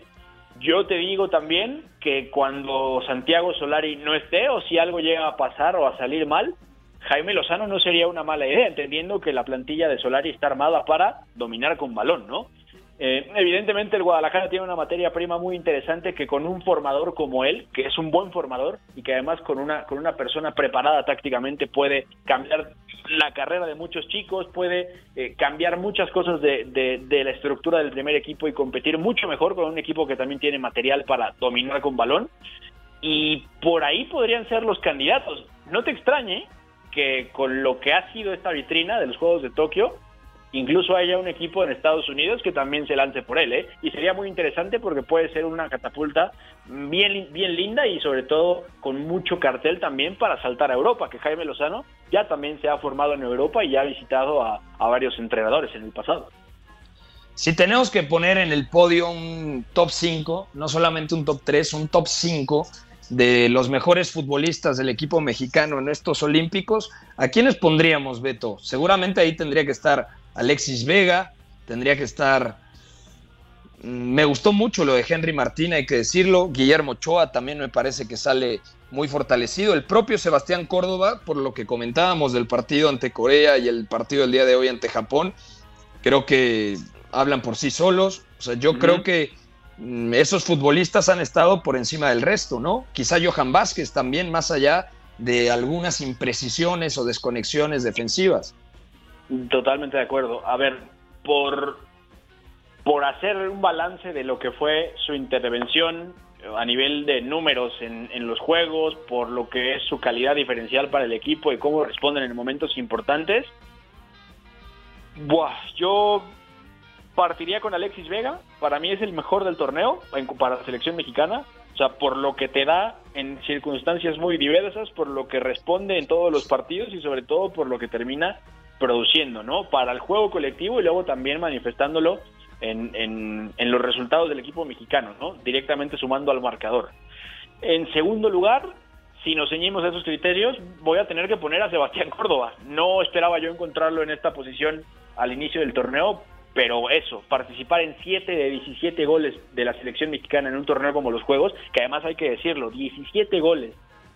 Yo te digo también que cuando Santiago Solari no esté o si algo llega a pasar o a salir mal, Jaime Lozano no sería una mala idea, entendiendo que la plantilla de Solari está armada para dominar con balón, ¿no? Eh, evidentemente el Guadalajara tiene una materia prima muy interesante que con un formador como él, que es un buen formador y que además con una, con una persona preparada tácticamente puede cambiar la carrera de muchos chicos, puede eh, cambiar muchas cosas de, de, de la estructura del primer equipo y competir mucho mejor con un equipo que también tiene material para dominar con balón. Y por ahí podrían ser los candidatos. No te extrañe que con lo que ha sido esta vitrina de los Juegos de Tokio, incluso haya un equipo en Estados Unidos que también se lance por él, ¿eh? Y sería muy interesante porque puede ser una catapulta bien, bien linda y sobre todo con mucho cartel también para saltar a Europa, que Jaime Lozano ya también se ha formado en Europa y ya ha visitado a, a varios entrenadores en el pasado. Si tenemos que poner en el podio un top 5, no solamente un top 3, un top 5 de los mejores futbolistas del equipo mexicano en estos Olímpicos, ¿a quiénes pondríamos, Beto? Seguramente ahí tendría que estar Alexis Vega, tendría que estar... mm, Me gustó mucho lo de Henry Martín, hay que decirlo. Guillermo Ochoa también me parece que sale muy fortalecido. El propio Sebastián Córdoba, por lo que comentábamos del partido ante Corea y el partido del día de hoy ante Japón, creo que hablan por sí solos. O sea, yo creo que mm, esos futbolistas han estado por encima del resto, ¿no? Quizá Johan Vázquez también, más allá de algunas imprecisiones o desconexiones defensivas. Totalmente de acuerdo. A ver, por, por hacer un balance de lo que fue su intervención a nivel de números en, en los juegos, por lo que es su calidad diferencial para el equipo y cómo responden en momentos importantes, buah, yo partiría con Alexis Vega. Para mí es el mejor del torneo para la selección mexicana. O sea, por lo que te da en circunstancias muy diversas, por lo que responde en todos los partidos y sobre todo por lo que termina produciendo, ¿no? Para el juego colectivo y luego también manifestándolo en, en, en los resultados del equipo mexicano, ¿no? Directamente sumando al marcador. En segundo lugar, si nos ceñimos a esos criterios, voy a tener que poner a Sebastián Córdoba. No esperaba yo encontrarlo en esta posición al inicio del torneo, pero eso, participar en 7 de 17 goles de la selección mexicana en un torneo como los Juegos, que además hay que decirlo, 17 goles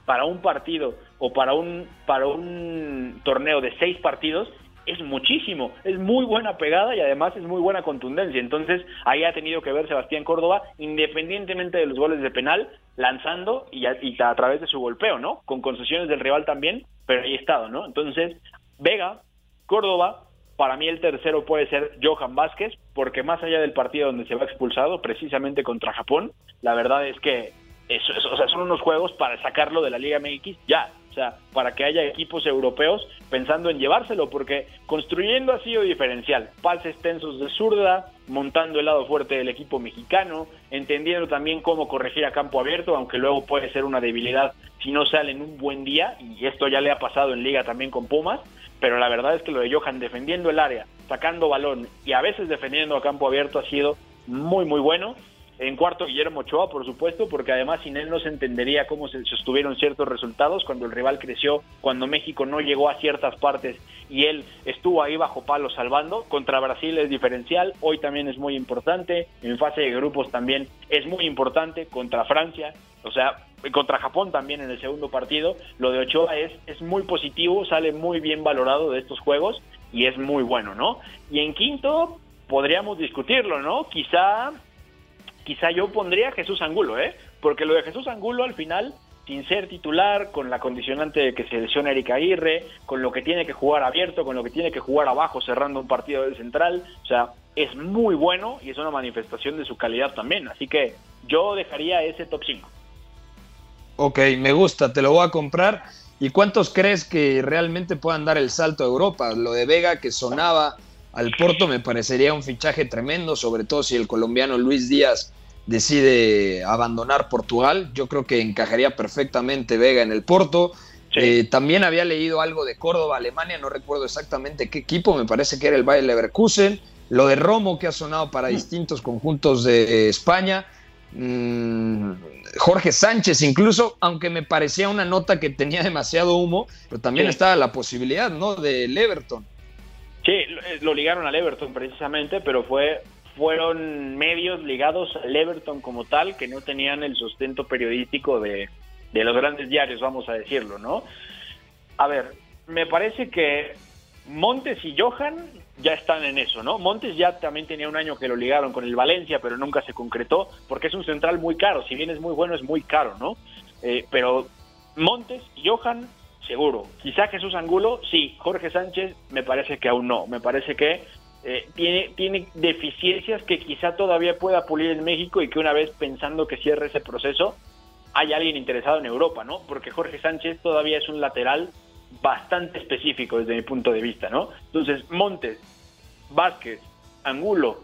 para un partido o para un para un torneo de 6 partidos es muchísimo, es muy buena pegada y además es muy buena contundencia. Entonces, ahí ha tenido que ver Sebastián Córdoba, independientemente de los goles de penal, lanzando y a, y a través de su golpeo, ¿no? Con concesiones del rival también, pero ahí ha estado, ¿no? Entonces, Vega, Córdoba, para mí el tercero puede ser Johan Vázquez, porque más allá del partido donde se va expulsado, precisamente contra Japón, la verdad es que eso, eso, o sea, son unos juegos para sacarlo de la Liga MX ya, o sea, para que haya equipos europeos pensando en llevárselo, porque construyendo ha sido diferencial. Pases tensos de zurda, montando el lado fuerte del equipo mexicano, entendiendo también cómo corregir a campo abierto, aunque luego puede ser una debilidad si no sale en un buen día, y esto ya le ha pasado en liga también con Pumas, pero la verdad es que lo de Johan defendiendo el área, sacando balón y a veces defendiendo a campo abierto ha sido muy muy bueno. En cuarto, Guillermo Ochoa, por supuesto, porque además sin él no se entendería cómo se sostuvieron ciertos resultados cuando el rival creció, cuando México no llegó a ciertas partes y él estuvo ahí bajo palo salvando. Contra Brasil es diferencial, hoy también es muy importante, en fase de grupos también es muy importante, contra Francia, o sea, contra Japón también en el segundo partido. Lo de Ochoa es, es muy positivo, sale muy bien valorado de estos juegos y es muy bueno, ¿no? Y en quinto, podríamos discutirlo, ¿no? Quizá quizá yo pondría Jesús Angulo, ¿eh? Porque lo de Jesús Angulo al final, sin ser titular, con la condicionante de que se lesiona Erika Aguirre, con lo que tiene que jugar abierto, con lo que tiene que jugar abajo cerrando un partido del central, o sea, es muy bueno y es una manifestación de su calidad también. Así que yo dejaría ese top 5. Ok, me gusta, te lo voy a comprar. ¿Y cuántos crees que realmente puedan dar el salto a Europa? Lo de Vega que sonaba al Porto me parecería un fichaje tremendo, sobre todo si el colombiano Luis Díaz decide abandonar Portugal. Yo creo que encajaría perfectamente Vega en el Porto. Sí. Eh, también había leído algo de Córdoba, Alemania, no recuerdo exactamente qué equipo, me parece que era el Bayer Leverkusen. Lo de Romo que ha sonado para distintos conjuntos de España. Mm, Jorge Sánchez, incluso, aunque me parecía una nota que tenía demasiado humo, pero también sí. estaba la posibilidad, ¿no? Del Everton. Sí, lo ligaron al Everton precisamente, pero fue fueron medios ligados al Everton como tal que no tenían el sustento periodístico de, de los grandes diarios, vamos a decirlo, ¿no? A ver, me parece que Montes y Johan ya están en eso, ¿no? Montes ya también tenía un año que lo ligaron con el Valencia, pero nunca se concretó, porque es un central muy caro, si bien es muy bueno, es muy caro, ¿no? Eh, pero Montes y Johan, seguro. Quizá Jesús Angulo, sí. Jorge Sánchez, me parece que aún no. Me parece que eh, tiene, tiene deficiencias que quizá todavía pueda pulir en México y que una vez pensando que cierre ese proceso, hay alguien interesado en Europa, ¿no? Porque Jorge Sánchez todavía es un lateral bastante específico desde mi punto de vista, ¿no? Entonces, Montes, Vázquez, Angulo,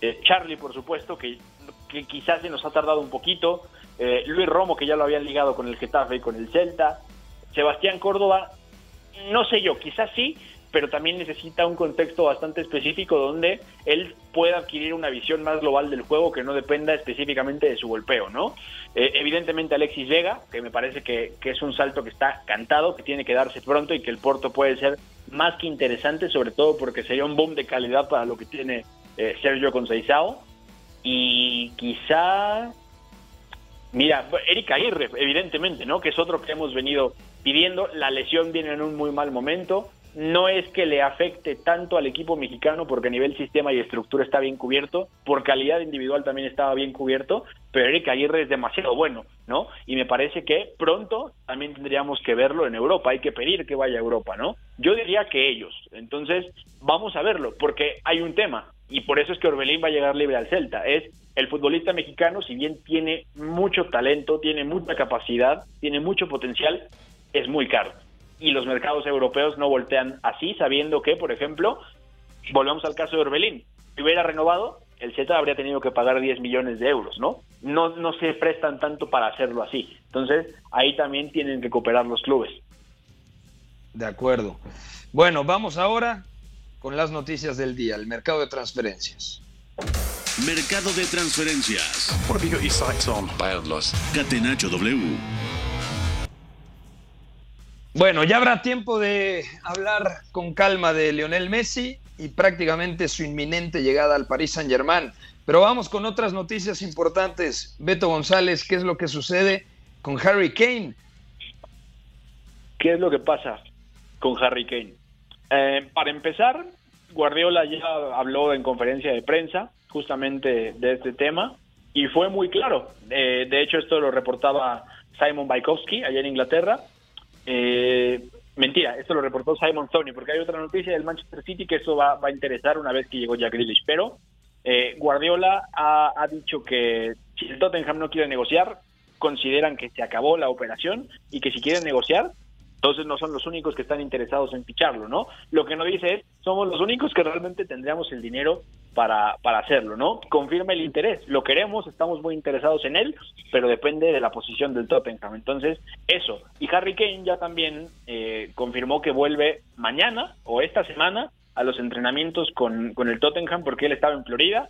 eh, Charlie, por supuesto, que, que, quizás se nos ha tardado un poquito, eh, Luis Romo, que ya lo habían ligado con el Getafe y con el Celta, Sebastián Córdoba, no sé yo, quizás sí, pero también necesita un contexto bastante específico donde él pueda adquirir una visión más global del juego que no dependa específicamente de su golpeo, ¿no? Eh, evidentemente Alexis Vega, que me parece que, que, es un salto que está cantado, que tiene que darse pronto y que el Porto puede ser más que interesante, sobre todo porque sería un boom de calidad para lo que tiene eh, Sergio Conceizao. Y quizá, mira, Erika Aguirre, evidentemente, ¿no? Que es otro que hemos venido pidiendo. La lesión viene en un muy mal momento no es que le afecte tanto al equipo mexicano porque a nivel sistema y estructura está bien cubierto, por calidad individual también estaba bien cubierto, pero Eric Aguirre es demasiado bueno, ¿no? Y me parece que pronto también tendríamos que verlo en Europa, hay que pedir que vaya a Europa, ¿no? Yo diría que ellos, entonces vamos a verlo, porque hay un tema, y por eso es que Orbelín va a llegar libre al Celta, es el futbolista mexicano, si bien tiene mucho talento, tiene mucha capacidad, tiene mucho potencial, es muy caro y los mercados europeos no voltean así, sabiendo que, por ejemplo, volvemos al caso de Orbelín, si hubiera renovado, el Z habría tenido que pagar 10 millones de euros, ¿no? No, no se prestan tanto para hacerlo así. Entonces, ahí también tienen que cooperar los clubes. De acuerdo. Bueno, vamos ahora con las noticias del día, el mercado de transferencias. Mercado de transferencias. What have you got your sights on? Catenacho W. Bueno, ya habrá tiempo de hablar con calma de Lionel Messi y prácticamente su inminente llegada al Paris Saint-Germain. Pero vamos con otras noticias importantes. Beto González, ¿qué es lo que sucede con Harry Kane? ¿Qué es lo que pasa con Harry Kane? Eh, para empezar, Guardiola ya habló en conferencia de prensa justamente de este tema y fue muy claro. Eh, de hecho, esto lo reportaba Simon Bajkowski allá en Inglaterra eh, mentira, esto lo reportó Simon Sony, porque hay otra noticia del Manchester City que eso va, a interesar una vez que llegó Jack Grealish. Pero eh, Guardiola ha, ha dicho que si el Tottenham no quiere negociar, consideran que se acabó la operación y que si quieren negociar, entonces no son los únicos que están interesados en ficharlo, ¿no? Lo que no dice es, somos los únicos que realmente tendríamos el dinero para, para hacerlo, ¿no? Confirma el interés, lo queremos, estamos muy interesados en él, pero depende de la posición del Tottenham. Entonces, eso. Y Harry Kane ya también eh, confirmó que vuelve mañana o esta semana a los entrenamientos con, con el Tottenham porque él estaba en Florida,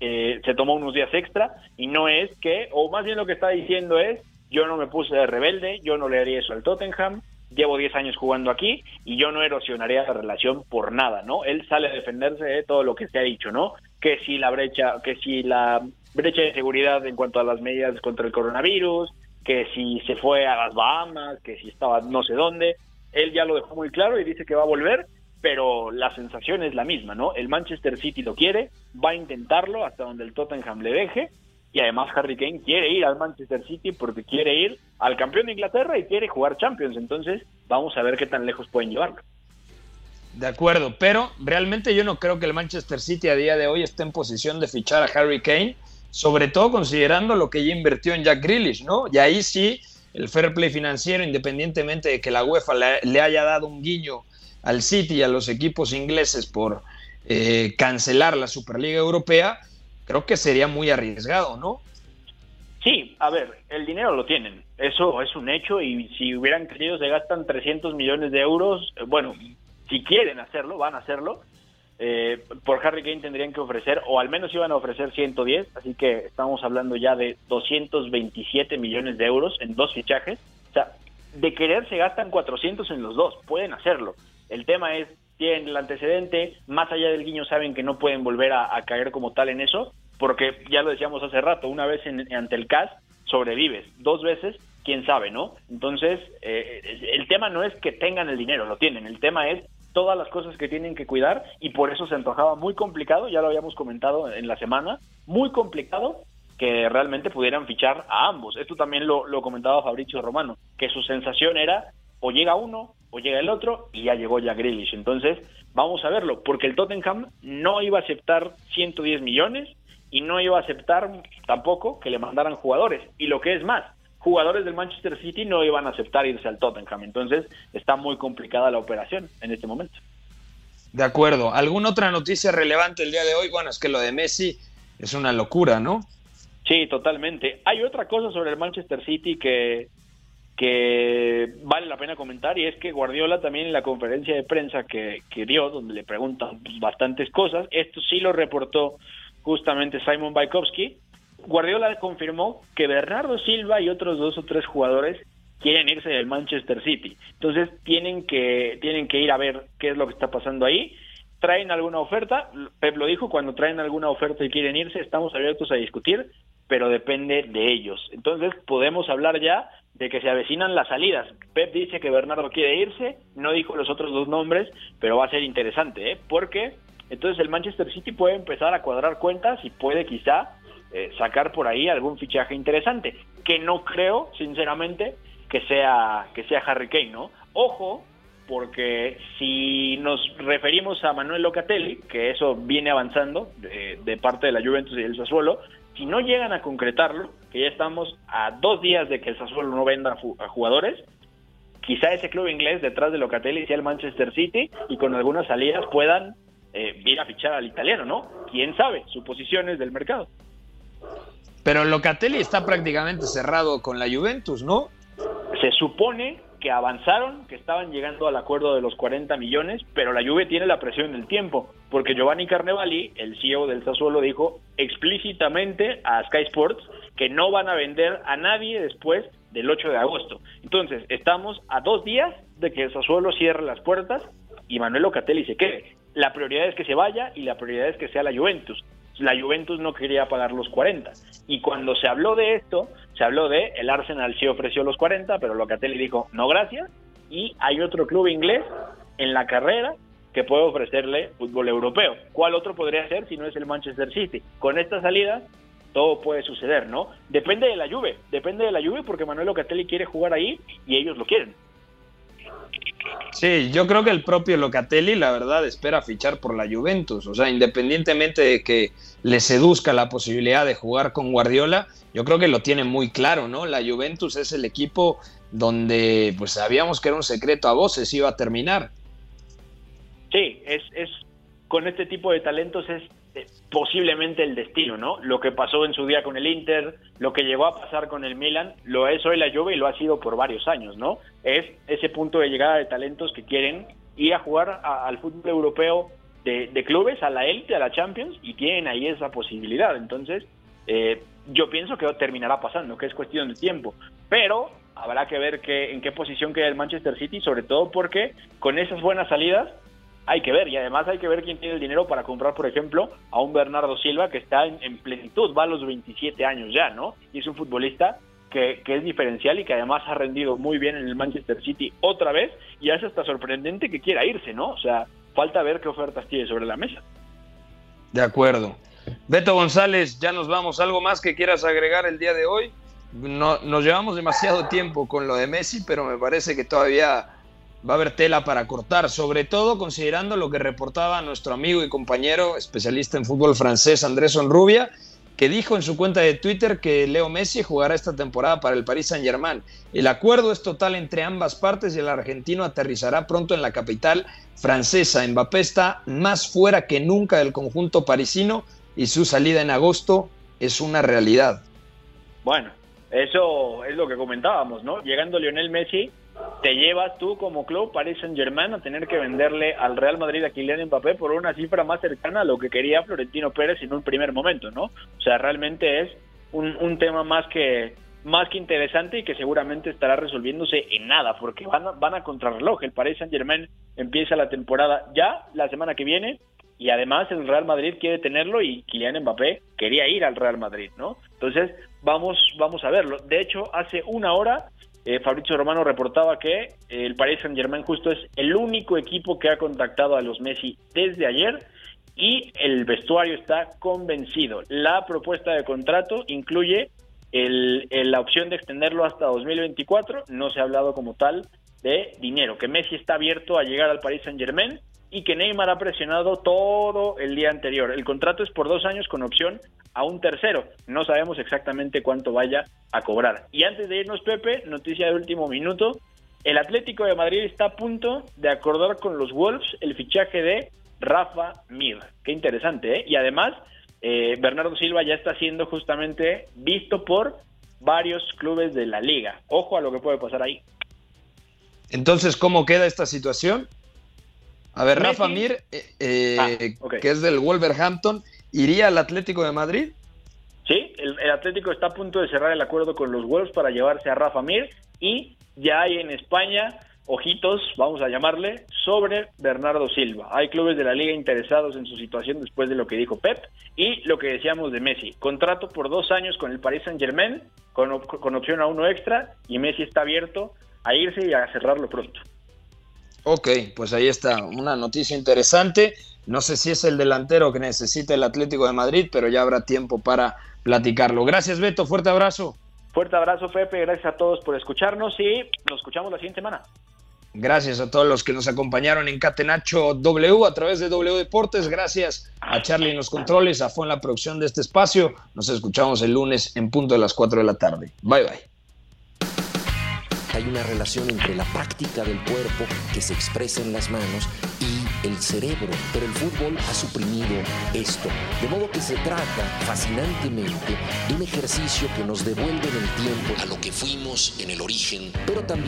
eh, se tomó unos días extra y no es que, o más bien lo que está diciendo es, yo no me puse de rebelde, yo no le haría eso al Tottenham, llevo 10 años jugando aquí y yo no erosionaría la relación por nada, ¿no? Él sale a defenderse de todo lo que se ha dicho, ¿no? Que si la brecha, que si la brecha de seguridad en cuanto a las medidas contra el coronavirus, que si se fue a las Bahamas, que si estaba no sé dónde, él ya lo dejó muy claro y dice que va a volver, pero la sensación es la misma, ¿no? El Manchester City lo quiere, va a intentarlo hasta donde el Tottenham le deje y además Harry Kane quiere ir al Manchester City porque quiere ir al campeón de Inglaterra y quiere jugar Champions. Entonces, vamos a ver qué tan lejos pueden llevarlo. De acuerdo, pero realmente yo no creo que el Manchester City a día de hoy esté en posición de fichar a Harry Kane, sobre todo considerando lo que ya invirtió en Jack Grealish, ¿no? Y ahí sí, el fair play financiero, independientemente de que la UEFA le, haya dado un guiño al City y a los equipos ingleses por eh, cancelar la Superliga Europea, creo que sería muy arriesgado, ¿no? Sí, a ver, el dinero lo tienen, eso es un hecho y si hubieran querido se gastan 300 millones de euros, bueno, si quieren hacerlo, van a hacerlo. Eh, por Harry Kane tendrían que ofrecer, o al menos iban a ofrecer 110, así que estamos hablando ya de 227 millones de euros en dos fichajes. O sea, de querer se gastan 400 en los dos, pueden hacerlo. El tema es tienen el antecedente, más allá del guiño saben que no pueden volver a, caer como tal en eso, porque ya lo decíamos hace rato, una vez ante el CAS sobrevives, dos veces, quién sabe, ¿no? Entonces, eh, el tema no es que tengan el dinero, lo tienen, el tema es todas las cosas que tienen que cuidar y por eso se antojaba muy complicado, ya lo habíamos comentado en la semana, muy complicado que realmente pudieran fichar a ambos. Esto también lo, lo comentaba Fabricio Romano, que su sensación era o llega uno o llega el otro y ya llegó ya Grealish. Entonces, vamos a verlo, porque el Tottenham no iba a aceptar 110 millones y no iba a aceptar tampoco que le mandaran jugadores. Y lo que es más, jugadores del Manchester City no iban a aceptar irse al Tottenham. Entonces, está muy complicada la operación en este momento. De acuerdo. ¿Alguna otra noticia relevante el día de hoy? Bueno, es que lo de Messi es una locura, ¿no? Sí, totalmente. Hay otra cosa sobre el Manchester City que, que vale la pena comentar y es que Guardiola también en la conferencia de prensa que, que dio, donde le preguntan pues, bastantes cosas, esto sí lo reportó justamente Simon Bajkowski, Guardiola confirmó que Bernardo Silva y otros dos o tres jugadores quieren irse del Manchester City. Entonces tienen que, tienen que ir a ver qué es lo que está pasando ahí. Traen alguna oferta, Pep lo dijo, cuando traen alguna oferta y quieren irse, estamos abiertos a discutir, pero depende de ellos. Entonces podemos hablar ya de que se avecinan las salidas. Pep dice que Bernardo quiere irse, no dijo los otros dos nombres, pero va a ser interesante, ¿eh? porque entonces el Manchester City puede empezar a cuadrar cuentas y puede quizá eh, sacar por ahí algún fichaje interesante, que no creo, sinceramente, que sea, que sea Harry Kane, ¿no? Ojo, porque si nos referimos a Manuel Locatelli, que eso viene avanzando de, de parte de la Juventus y del Sassuolo, si no llegan a concretarlo, que ya estamos a dos días de que el Sassuolo no venda a jugadores, quizá ese club inglés detrás de Locatelli sea el Manchester City y con algunas salidas puedan eh, ir a fichar al italiano, ¿no? ¿Quién sabe? Suposiciones del mercado. Pero Locatelli está prácticamente cerrado con la Juventus, ¿no? Se supone que avanzaron, que estaban llegando al acuerdo de los 40 millones, pero la Juve tiene la presión del tiempo, porque Giovanni Carnevali, el CEO del Sassuolo, dijo explícitamente a Sky Sports que no van a vender a nadie después del 8 de agosto. Entonces, estamos a dos días de que el Sassuolo cierre las puertas y Manuel Locatelli se quede. La prioridad es que se vaya y la prioridad es que sea la Juventus. La Juventus no quería pagar los 40. Y cuando se habló de esto, se habló de el Arsenal sí ofreció los 40, pero Locatelli dijo no gracias. Y hay otro club inglés en la carrera que puede ofrecerle fútbol europeo. ¿Cuál otro podría ser si no es el Manchester City? Con esta salida todo puede suceder, ¿no? Depende de la Juve, depende de la Juve porque Manuel Locatelli quiere jugar ahí y ellos lo quieren. Sí, yo creo que el propio Locatelli, la verdad, espera fichar por la Juventus. O sea, independientemente de que le seduzca la posibilidad de jugar con Guardiola, yo creo que lo tiene muy claro, ¿no? La Juventus es el equipo donde, pues sabíamos que era un secreto a voces, iba a terminar. Sí, es, es con este tipo de talentos es posiblemente el destino, ¿no? Lo que pasó en su día con el Inter, lo que llegó a pasar con el Milan, lo es hoy la Juve y lo ha sido por varios años, ¿no? Es ese punto de llegada de talentos que quieren ir a jugar al fútbol europeo de, clubes, a la élite, a la Champions, y tienen ahí esa posibilidad. Entonces, eh, yo pienso que terminará pasando, que es cuestión de tiempo. Pero habrá que ver que, en qué posición queda el Manchester City, sobre todo porque con esas buenas salidas hay que ver, y además hay que ver quién tiene el dinero para comprar, por ejemplo, a un Bernardo Silva que está en, plenitud, va a los 27 años ya, ¿no? Y es un futbolista que, es diferencial y que además ha rendido muy bien en el Manchester City otra vez, y es hasta sorprendente que quiera irse, ¿no? O sea, falta ver qué ofertas tiene sobre la mesa. De acuerdo. Beto González, ya nos vamos. ¿Algo más que quieras agregar el día de hoy? No, nos llevamos demasiado tiempo con lo de Messi, pero me parece que todavía va a haber tela para cortar, sobre todo considerando lo que reportaba nuestro amigo y compañero especialista en fútbol francés Andrés Onrubia, que dijo en su cuenta de Twitter que Leo Messi jugará esta temporada para el Paris Saint-Germain. El acuerdo es total entre ambas partes y el argentino aterrizará pronto en la capital francesa. Mbappé está más fuera que nunca del conjunto parisino y su salida en agosto es una realidad. Bueno, eso es lo que comentábamos, ¿no? Llegando Lionel Messi, te llevas tú como club Paris Saint Germain a tener que venderle al Real Madrid a Kylian Mbappé por una cifra más cercana a lo que quería Florentino Pérez en un primer momento, ¿no? O sea, realmente es un, un tema más que más que interesante y que seguramente estará resolviéndose en nada, porque van a, van a contrarreloj. El Paris Saint Germain empieza la temporada ya la semana que viene y además el Real Madrid quiere tenerlo y Kylian Mbappé quería ir al Real Madrid, ¿no? Entonces vamos vamos a verlo. De hecho, hace una hora eh, Fabrizio Romano reportaba que el Paris Saint Germain justo es el único equipo que ha contactado a los Messi desde ayer y el vestuario está convencido. La propuesta de contrato incluye el, la opción de extenderlo hasta 2024, no se ha hablado como tal de dinero, que Messi está abierto a llegar al Paris Saint Germain y que Neymar ha presionado todo el día anterior. El contrato es por dos años con opción a un tercero. No sabemos exactamente cuánto vaya a cobrar. Y antes de irnos, Pepe, noticia de último minuto. El Atlético de Madrid está a punto de acordar con los Wolves el fichaje de Rafa Mir. Qué interesante, ¿eh? Y además, eh, Bernardo Silva ya está siendo justamente visto por varios clubes de la liga. Ojo a lo que puede pasar ahí. Entonces, ¿cómo queda esta situación? A ver, Rafa Mir, eh, eh, ah, que es del Wolverhampton, ¿iría al Atlético de Madrid? Sí, el, Atlético está a punto de cerrar el acuerdo con los Wolves para llevarse a Rafa Mir y ya hay en España ojitos, vamos a llamarle, sobre Bernardo Silva. Hay clubes de la liga interesados en su situación después de lo que dijo Pep y lo que decíamos de Messi. Contrato por dos años con el Paris Saint Germain, con, con opción a uno extra, y Messi está abierto a irse y a cerrarlo pronto. Ok, pues ahí está, una noticia interesante. No sé si es el delantero que necesita el Atlético de Madrid, pero ya habrá tiempo para platicarlo. Gracias, Beto. Fuerte abrazo. Fuerte abrazo, Pepe. Gracias a todos por escucharnos y nos escuchamos la siguiente semana. Gracias a todos los que nos acompañaron en Catenacho W a través de W Deportes. Gracias a Charlie en los controles, a Fue en la producción de este espacio. Nos escuchamos el lunes en punto de las 4 de la tarde. Bye bye hay una relación entre la práctica del cuerpo que se expresa en las manos y el cerebro, pero el fútbol ha suprimido esto, de modo que se trata fascinantemente de un ejercicio que nos devuelve en el tiempo a lo que fuimos en el origen, pero también